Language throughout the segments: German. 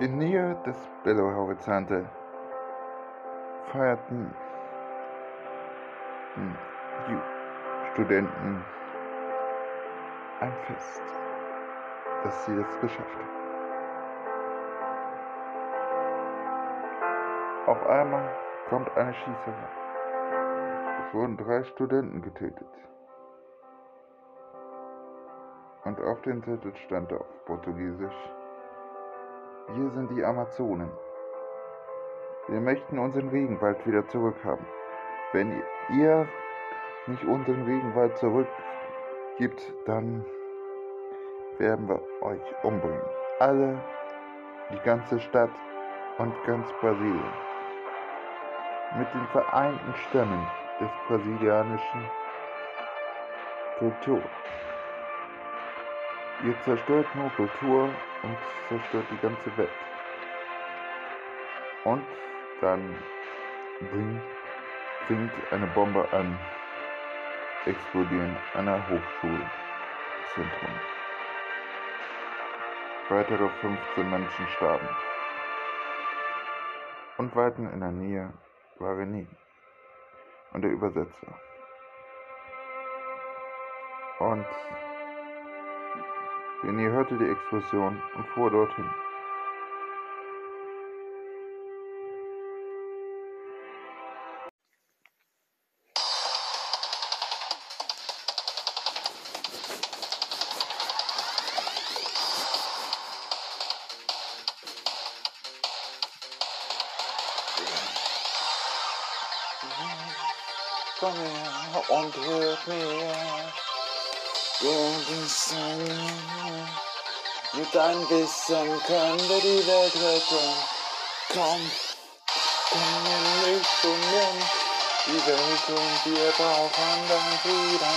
In Nähe des Belo Horizonte feierten die Studenten ein Fest, dass sie es geschafft haben. Auf einmal kommt eine Schießerei. Es wurden drei Studenten getötet. Und auf dem Zettel stand auf Portugiesisch, wir sind die Amazonen. Wir möchten unseren Regenwald wieder zurückhaben. Wenn ihr nicht unseren Regenwald zurückgibt, dann werden wir euch umbringen. Alle, die ganze Stadt und ganz Brasilien. Mit den vereinten Stämmen des brasilianischen Kultur. Ihr zerstört nur Kultur und zerstört die ganze Welt. Und dann bringt, fängt eine Bombe an, explodieren einer Hochschulzentrum. Weitere 15 Menschen starben. Und weiter in der Nähe war René und der Übersetzer. Und René hörte die Explosion und fuhr dorthin. Und hilf mir. Mit deinem Wissen können wir die Welt retten. Komm, komm in nimm die Welt und wir brauchen deinen Frieden.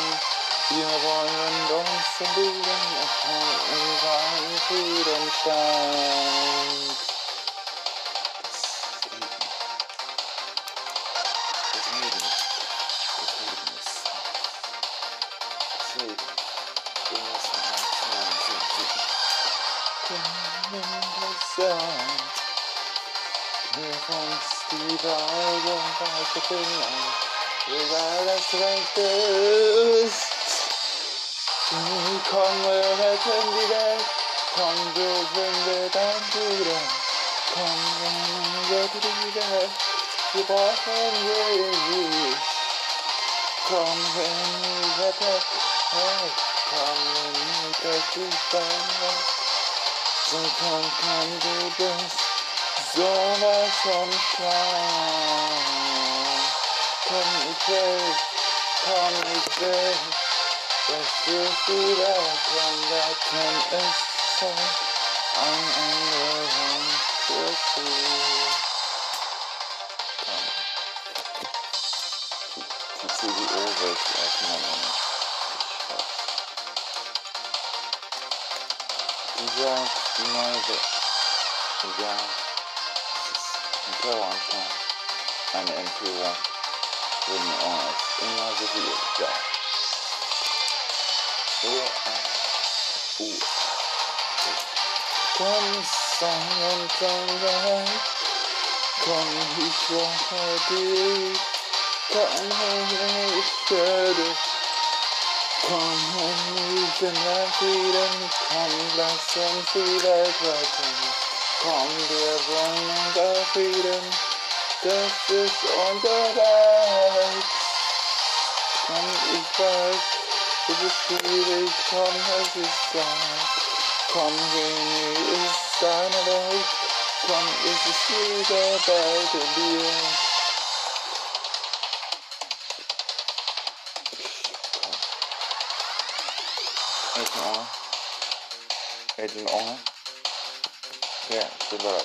Wir wollen uns verbiegen und seinen Frieden stand. Anfangen. Hilf uns die Wahrheit und Weite finden, egal das Recht ist. Komm, wir retten die Welt, komm, wir sind wir dein Bruder. Komm, wir retten die Welt, wir brauchen dich. Komm, wenn wir retten, hey, komm, wenn wir dich dein so komm, komm, du bist sowas von schlau. Komm, ich will, komm, ich will, dass du die Welt komm, da kann es sein, ein Änderung für sie. Die CDU wird erstmal. Dieser, die neue Welt. Egal. Es ist ein Terroranschlag. Eine Entführung. Wurden uns immer so viel da. So ein U. Komm, Song und Song, komm, ich brauche dich. Komm, ich werde Komm und ich bin dein Frieden, komm, lass uns die Welt retten. Komm, wir wollen unser Frieden, das ist unser Reich. Komm, ich weiß, es ist schwierig, komm, es ist Zeit. Komm, René ist deine Welt, komm, es ist diese Welt in dir. Yeah, 어? 그래 그거라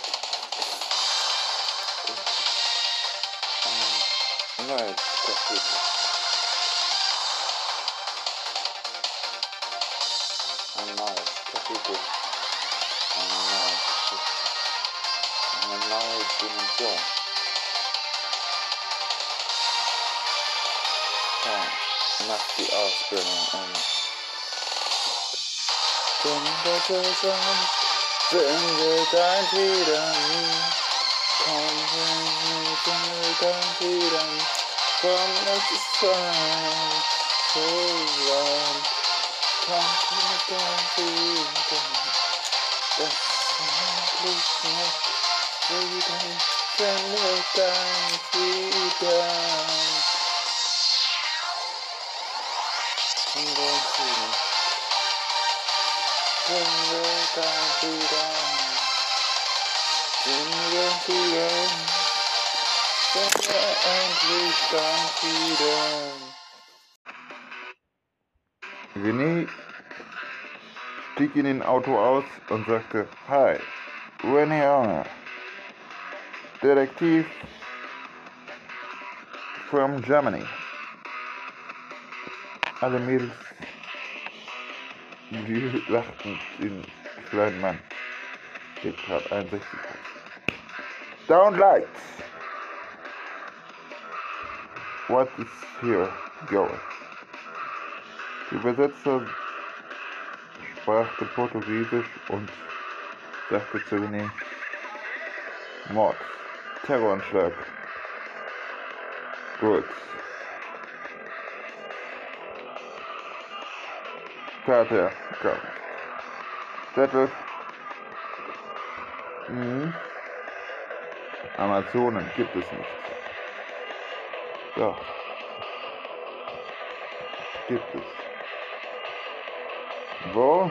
정말 진짜 그 I'm not capable. I'm not. I'm not doing good. Must be all spreading and. Nice, I'm a nice dimension. Kan natt i avspelningen. Denn das ist ein Finde dein Federn, komm, finde dein Federn, komm, es ist Zeit, so warm, komm, finde dein Federn, das ist endlich noch Frieden, finde dein Federn. Finde dein Frieden. Finde dein Frieden. Finde Frieden. Finde endlich dein Frieden. René stieg in den Auto aus und sagte, Hi, René Anger, Detektiv from Germany. Alle Mädels, die lachten den kleinen Mann, der gerade 61 hat. Don't like. What is here going? Der Übersetzer sprach Portugiesisch und sagte zu René, Mord, Terroranschlag. Gut. Vater, komm. Zettel. Mhm. Amazonen gibt es nicht. Doch. Gibt es. Wo?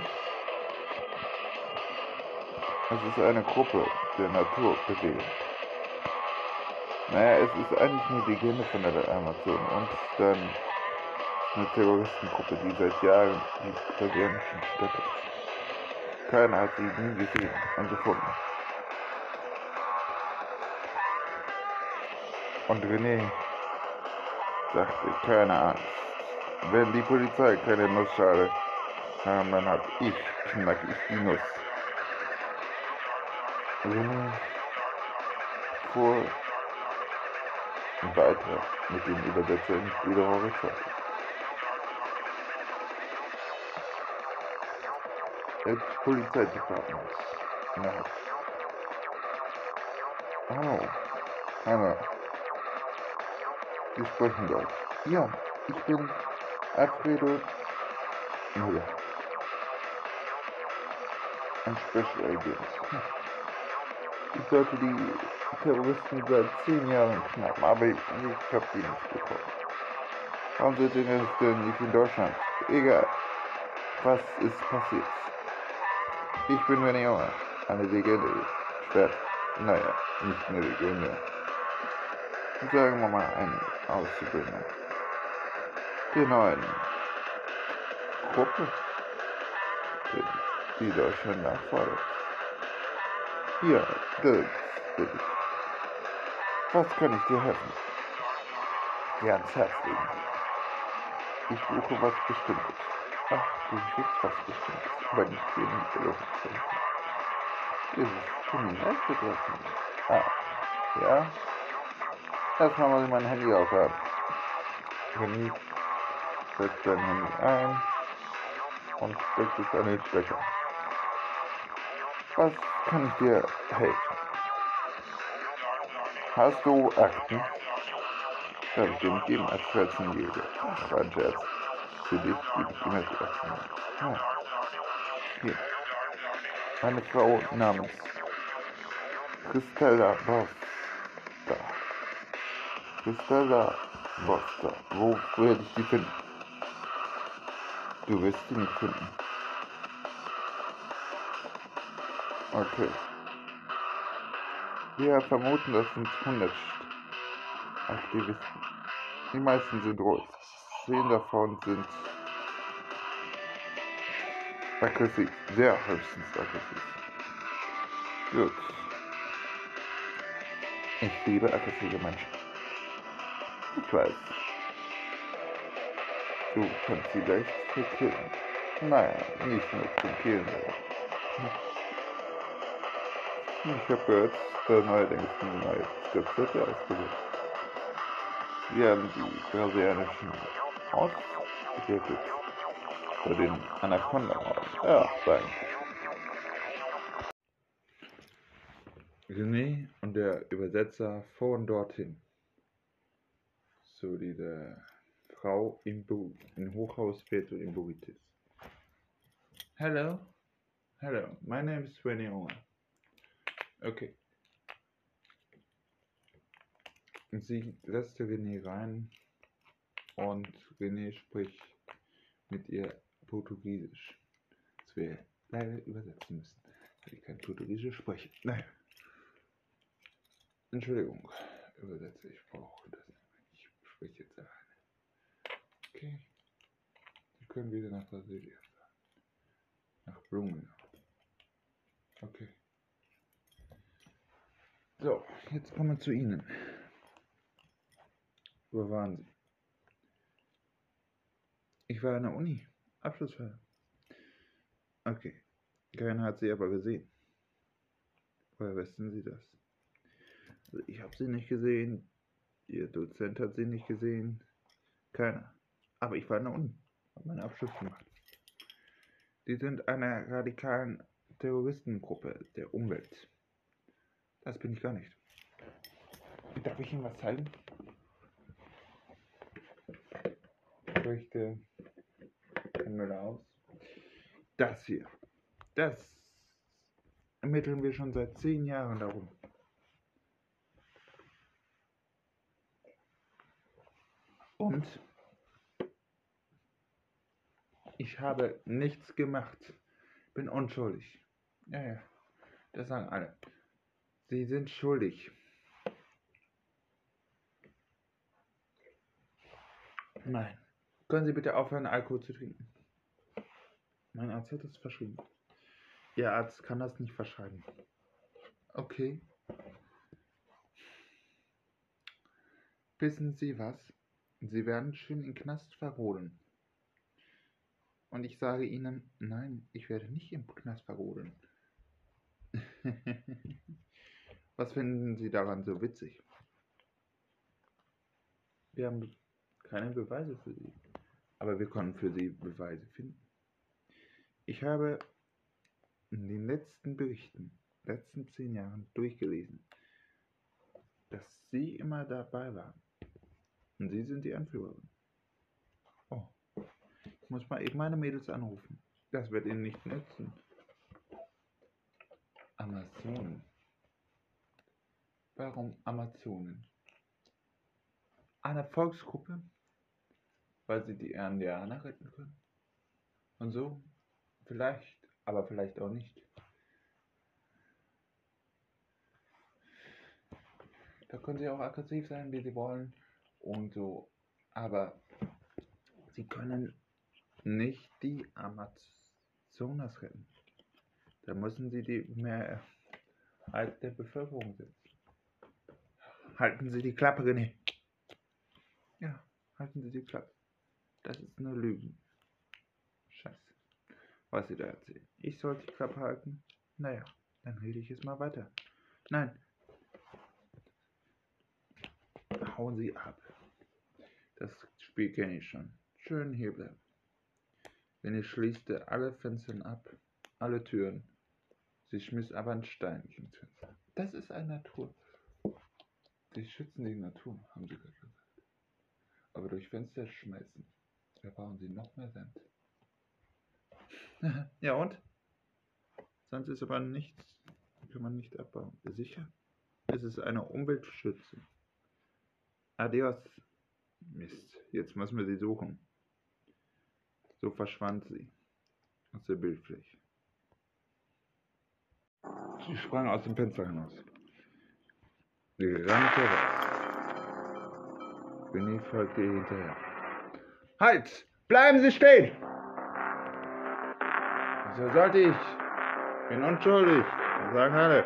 Es ist eine Gruppe der Naturbewegung. Naja, es ist eigentlich nur die Gene von der Amazon und dann eine Terroristengruppe, die seit Jahren die brasilianischen Städte ist. Keiner hat sie nie gesehen und gefunden. Und René sagte, keine Angst. Wenn die Polizei keine Nussschale haben, dann hab ich, knack ich die Nuss. René fuhr weiter mit dem Übersetzer in Brüder Horizont. Das Polizeidepartement. Na. Oh. Hanna. Sie sprechen Deutsch. Ja, ich bin Alfredo Müller. Ein Special Agent. Ich sollte die Terroristen seit zehn Jahren knappen, aber ich, ich hab die nicht bekommen. Warum sind die denn nicht in Deutschland? Egal. Was ist passiert? Ich bin Junge, eine Legende. Schwert. Naja, nicht eine Legende. Sagen wir mal ein Auszubildender. Der neuen Gruppe, die Deutschland nachfordert. Ja, das bin ich. Was kann ich dir helfen? Dir ans Herz legen. Ich suche was Bestimmtes. Ach, du aber nicht hier in der Luft. Dieses Kriminalsituation. Ah, ja. Erstmal muss ich mein Handy aufhaben. Handy setzt dein Handy ein und steckt es an den Stecker. Was kann ich dir helfen? Hast du Akten? Darf ich dir geben als 14-Jähriger? Ach, ein Scherz. Für dich gebe ich immer die Akten. Ja. Hier. Eine Frau namens Christella Bosta. Christella Bosta. Wo werde ich die finden? Du wirst sie nicht finden. Okay. Wir vermuten, das sind 100 Aktivisten. Die meisten sind rot. Zehn davon sind aggressiv. Sehr höchstens aggressiv. Gut. Ich liebe aggressive Menschen. Ich weiß. Du kannst sie leicht verkillen. Naja, nicht nur zum Killen. Ich habe gehört, der neuerdings eine neue Skriptseite ausgesetzt. Wir haben die brasilianischen ausgetötet. Bei den Anaconda-Maus. Ja, danke. René und der Übersetzer fahren dorthin. Zu dieser Frau im, Bu im Hochhausviertel in Buritis. Hello, hello, my name is René Unger. Okay. Und sie setzte René rein und René spricht mit ihr Portugiesisch. Das wir leider übersetzen müssen, weil ich kein Portugiesisch spreche. Nein. Entschuldigung, übersetze ich brauche das. Ich spreche jetzt alleine. Okay. Sie können wieder nach Brasilien fahren. Nach Blumenau. Okay. So, jetzt kommen wir zu Ihnen. Wo waren Sie? Ich war an der Uni. Abschlussfeier. Okay. Keiner hat sie aber gesehen. Woher wissen Sie das? Also ich habe sie nicht gesehen. Ihr Dozent hat sie nicht gesehen. Keiner. Aber ich war an der Uni. Habe meinen Abschluss gemacht. Die sind einer radikalen Terroristengruppe der Umwelt. Das bin ich gar nicht. Darf ich Ihnen was zeigen? Richte Müller aus. Das hier. Das ermitteln wir schon seit zehn Jahren darum. Und ich habe nichts gemacht. Bin unschuldig. Ja, ja. Das sagen alle. Sie sind schuldig. Nein. Können Sie bitte aufhören, Alkohol zu trinken? Mein Arzt hat es verschrieben. Ihr Arzt kann das nicht verschreiben. Okay. Wissen Sie was? Sie werden schön im Knast verroden. Und ich sage Ihnen, nein, ich werde nicht im Knast verroden. was finden Sie daran so witzig? Wir haben keine Beweise für Sie. Aber wir konnten für Sie Beweise finden. Ich habe in den letzten Berichten, letzten zehn Jahren durchgelesen, dass Sie immer dabei waren. Und Sie sind die Anführerin. Oh, ich muss mal eben meine Mädels anrufen. Das wird Ihnen nicht nützen. Amazonen. Warum Amazonen? Eine Volksgruppe, weil sie die Indianer retten können. Und so, vielleicht, aber vielleicht auch nicht. Da können sie auch aggressiv sein, wie sie wollen und so. Aber sie können nicht die Amazonas retten. Da müssen sie die Mehrheit der Bevölkerung setzen. Halten Sie die Klappe, René. Ja, halten Sie die Klappe. Das ist nur Lügen. Scheiße. Was Sie da erzählen. Ich sollte die Klappe halten? Naja, dann rede ich jetzt mal weiter. Nein. Hauen Sie ab. Das Spiel kenne ich schon. Schön hier bleiben. Wenn ich schließte alle Fenster ab, alle Türen. Sie schmiss aber einen Stein gegen das Fenster. Das ist eine Natur. Sie schützen die Natur, haben sie gesagt. Aber durch Fenster schmeißen, da brauchen sie noch mehr Sand. ja und? Sand ist aber nichts, kann man nicht abbauen. Sicher? Es ist eine Umweltschütze. Adios. Mist, jetzt müssen wir sie suchen. So verschwand sie aus der Bildfläche. Sie sprang aus dem Fenster hinaus. Sie rannte raus. Winnie folgte ihr hinterher. Halt! Bleiben Sie stehen! Wieso sollte ich? Bin unschuldig. Sagen alle.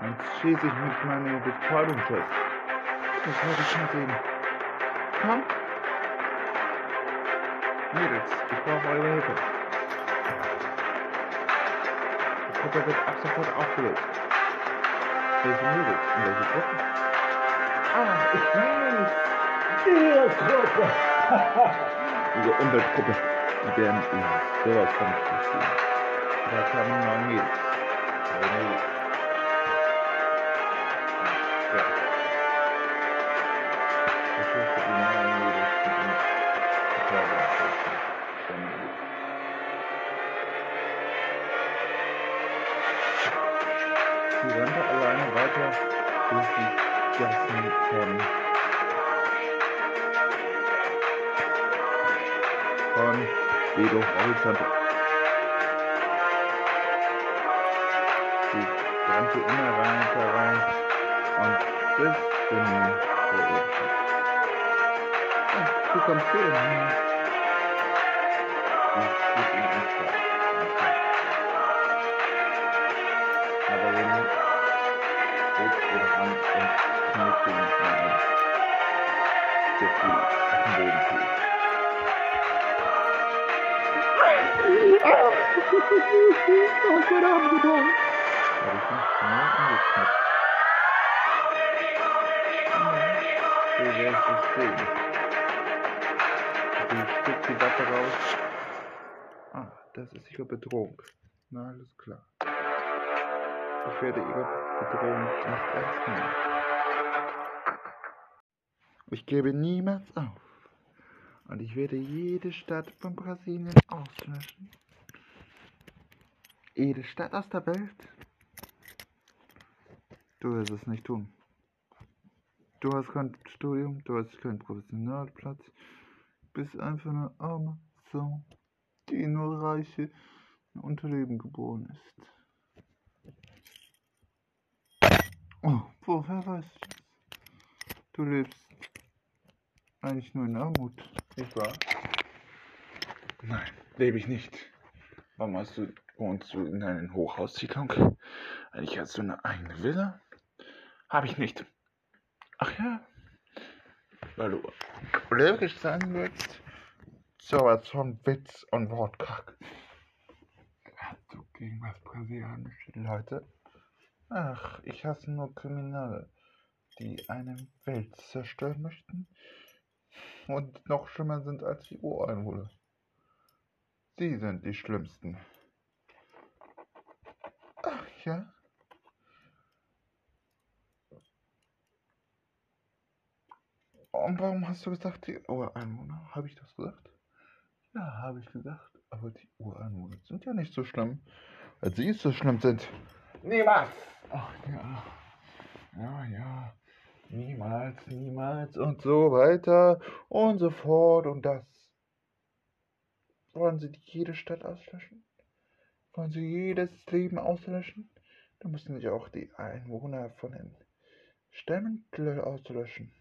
Dann schieße ich mit meinem Betäubungstest. Das wollte ich mal sehen. Komm! Mädels, ich brauche eure Hilfe. Die Gruppe wird ab sofort aufgelöst. Welche Mädels? In welche Gruppe? Ah, ich weiß! Die Gruppe! Diese Umweltgruppe, die werden in sowas von verstehen. Da kann man noch gehen. Ja. Das ist die neue Medizin. Ich glaube, das ist schon gut. die Rampe alleine weiter durch die Gassen von von Belo Horizonte. Sie rannte immer weiter rein und bis zum Vorurteil. Du kommst hier hin. Ich steht in uns vor. Aber wenn steht ihr ran und knickt ihn rein. Der Fuß auf dem Boden fiel. Oh, verdammt, verdammt. Habe ich nicht mehr angeknackt. Ja, so wär's es sehen. Wie steckt die Waffe raus? Ah, das ist ihre Bedrohung. Na, alles klar. Ich werde ihre Bedrohung nicht ernst nehmen. Ich gebe niemals auf. Und ich werde jede Stadt von Brasilien auslöschen. Jede Stadt aus der Welt. Du wirst es nicht tun. Du hast kein Studium, du hast keinen Professionalplatz, bist einfach eine arme Sau, die nur reiche Unterleben geboren ist. Oh, woher weißt du das? Du lebst eigentlich nur in Armut, nicht wahr? Nein, lebe ich nicht. Warum hast du, wohnst du in einer Hochhaussiedlung? Eigentlich hast du eine eigene Villa? Habe ich nicht. Ach ja, weil du allergisch sein willst? Sowas von Witz und Wortkack. Hast du gegen was brasilianische Leute? Ach, ich hasse nur Kriminelle, die eine Welt zerstören möchten und noch schlimmer sind als die Ureinwohner. Sie sind die Schlimmsten. Ja? Und warum hast du gesagt, die Ureinwohner? Habe ich das gesagt? Ja, habe ich gesagt. Aber die Ureinwohner sind ja nicht so schlimm, weil sie so schlimm sind. Niemals! Ach ja. Ja, ja. Niemals, niemals und so weiter und so fort und das. Wollen Sie jede Stadt auslöschen? Wollen Sie jedes Leben auslöschen? Müssen Sie auch die Einwohner von den Stämmen auslöschen.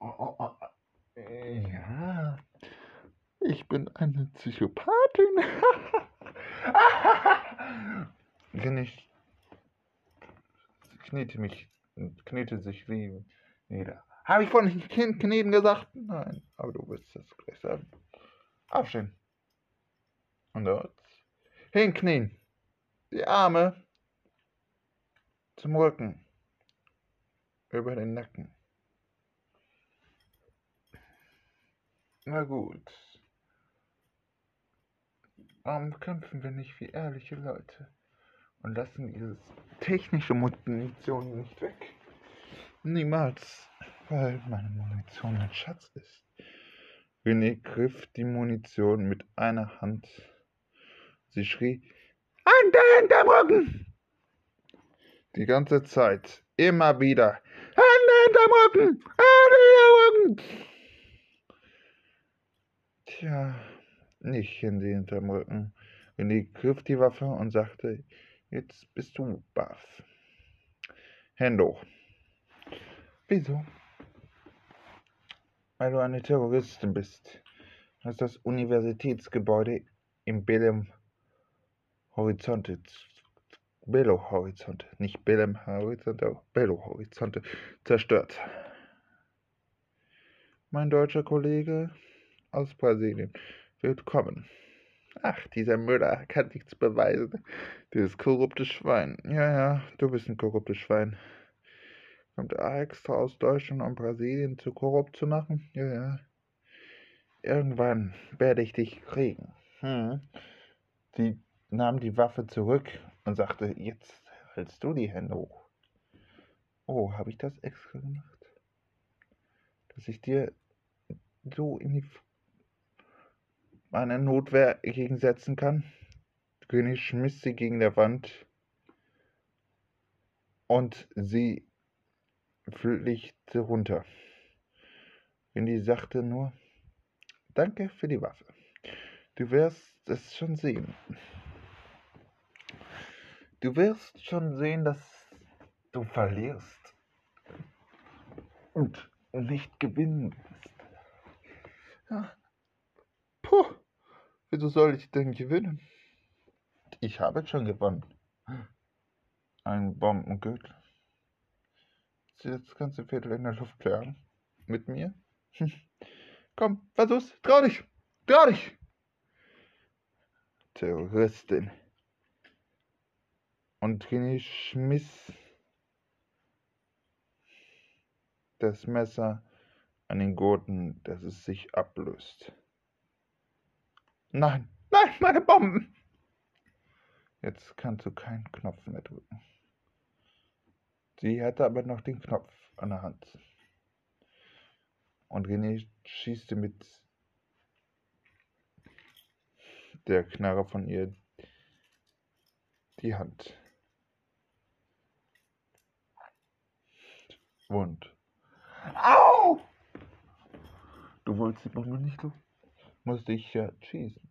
Oh, oh, oh. Ja, ich bin eine Psychopathin. Wenn ich knete mich, knete sich wie nieder. Habe ich von Kind kneten gesagt? Nein, aber du wirst es gleich sagen. Aufstehen. Und dort. Hinknien. Die Arme zum Rücken. Über den Nacken. Na gut. Warum kämpfen wir nicht wie ehrliche Leute und lassen dieses technische Munition nicht weg? Niemals, weil meine Munition ein Schatz ist. René griff die Munition mit einer Hand. Sie schrie, Hände hinterm Rücken! Die ganze Zeit, immer wieder, Hände hinterm Rücken! Hände hinterm Rücken! Tja, nicht Hände hinterm Rücken. René griff die Waffe und sagte, jetzt bist du baff. Hände hoch. Wieso? Weil du eine Terroristin bist. Das ist das Universitätsgebäude im Bellem Horizonte. Belo Horizonte, nicht Bellem Horizonte, Belo Horizonte zerstört. Mein deutscher Kollege aus Brasilien wird kommen. Ach, dieser Müller kann nichts beweisen. Dieses korrupte Schwein. Ja, ja, du bist ein korruptes Schwein. Kommt er extra aus Deutschland, um Brasilien zu korrupt zu machen? Ja, ja. Irgendwann werde ich dich kriegen. Hm. Sie nahm die Waffe zurück und sagte, jetzt hältst du die Hände hoch. Oh, habe ich das extra gemacht? Dass ich dir so in die eine Notwehr gegensetzen kann. König schmiss sie gegen der Wand Und sie fliegte runter. Winnie sagte nur, danke für die Waffe. Du wirst es schon sehen. Du wirst schon sehen, dass du verlierst und nicht gewinnen wirst. Ja. Puh, wieso soll ich denn gewinnen? Ich habe schon gewonnen. Ein Bombengürtel. Jetzt kannst du Viertel in der Luft jagen. Mit mir? Hm. Komm, versuch's. Trau dich. Trau dich. Terroristin. Und René schmiss das Messer an den Gurten, dass es sich ablöst. Nein, nein, meine Bomben! Jetzt kannst du keinen Knopf mehr drücken. Sie hatte aber noch den Knopf an der Hand. Und René schießte mit der Knarre von ihr die Hand. Und. Au! Du wolltest die Bombe nicht, du? Musste ich ja schießen.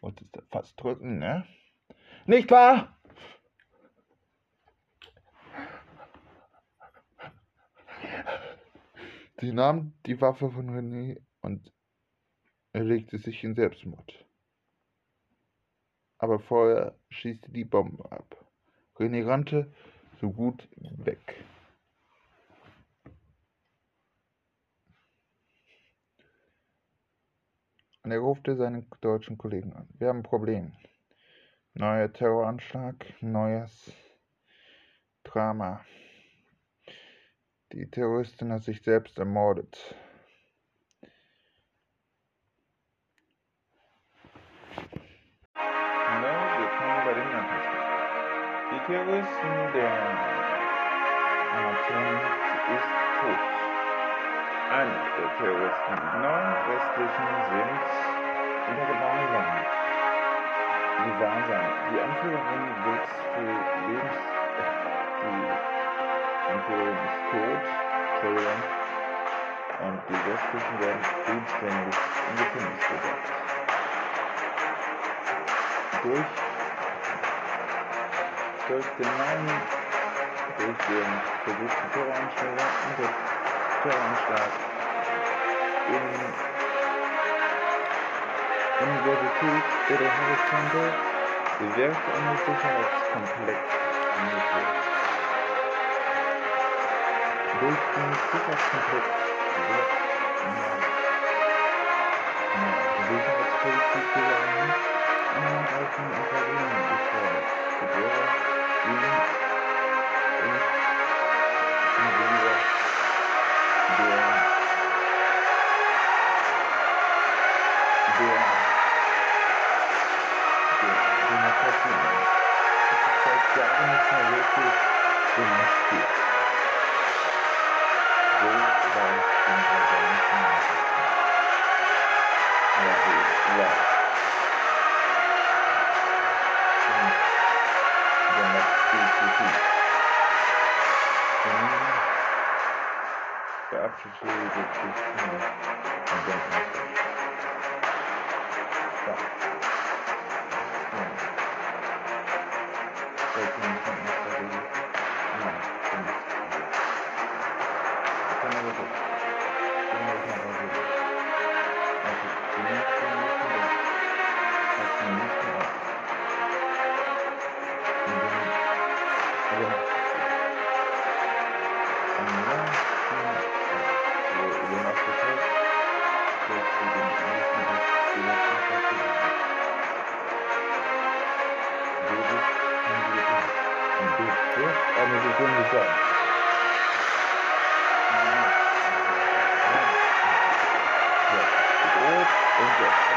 Wolltest du fast drücken, ne? Nicht wahr? Sie nahm die Waffe von René und er legte sich in Selbstmord. Aber vorher schießte die Bombe ab. René rannte so gut weg. Und er rufte seinen deutschen Kollegen an. Wir haben ein Problem. Neuer Terroranschlag, neues Drama. Die Terroristin hat sich selbst ermordet. Hallo, willkommen bei den Nachrichten. Die Terroristin der Nation ist tot. Einer der Terroristen, die neun restlichen sind unter Gewahrsam. Gewahrsam. Die Anführerin wird für Lebens... Die Anführerin ist tot. Entschuldigung. Und die restlichen werden vollständig in Gefängnis gesetzt. Durch, durch den neuen, durch den versuchten Terroranschlag und der Terroranschlag in Universität der Horizonte wird ein Sicherheitskomplex angeführt. Durch den Sicherheitskomplex wird Sicherheitspolitik gelangen ein Unternehmen gefordert. Die Bürger und nicht mehr Und du wirst eine Sekunde sein. Ja, rot und jetzt,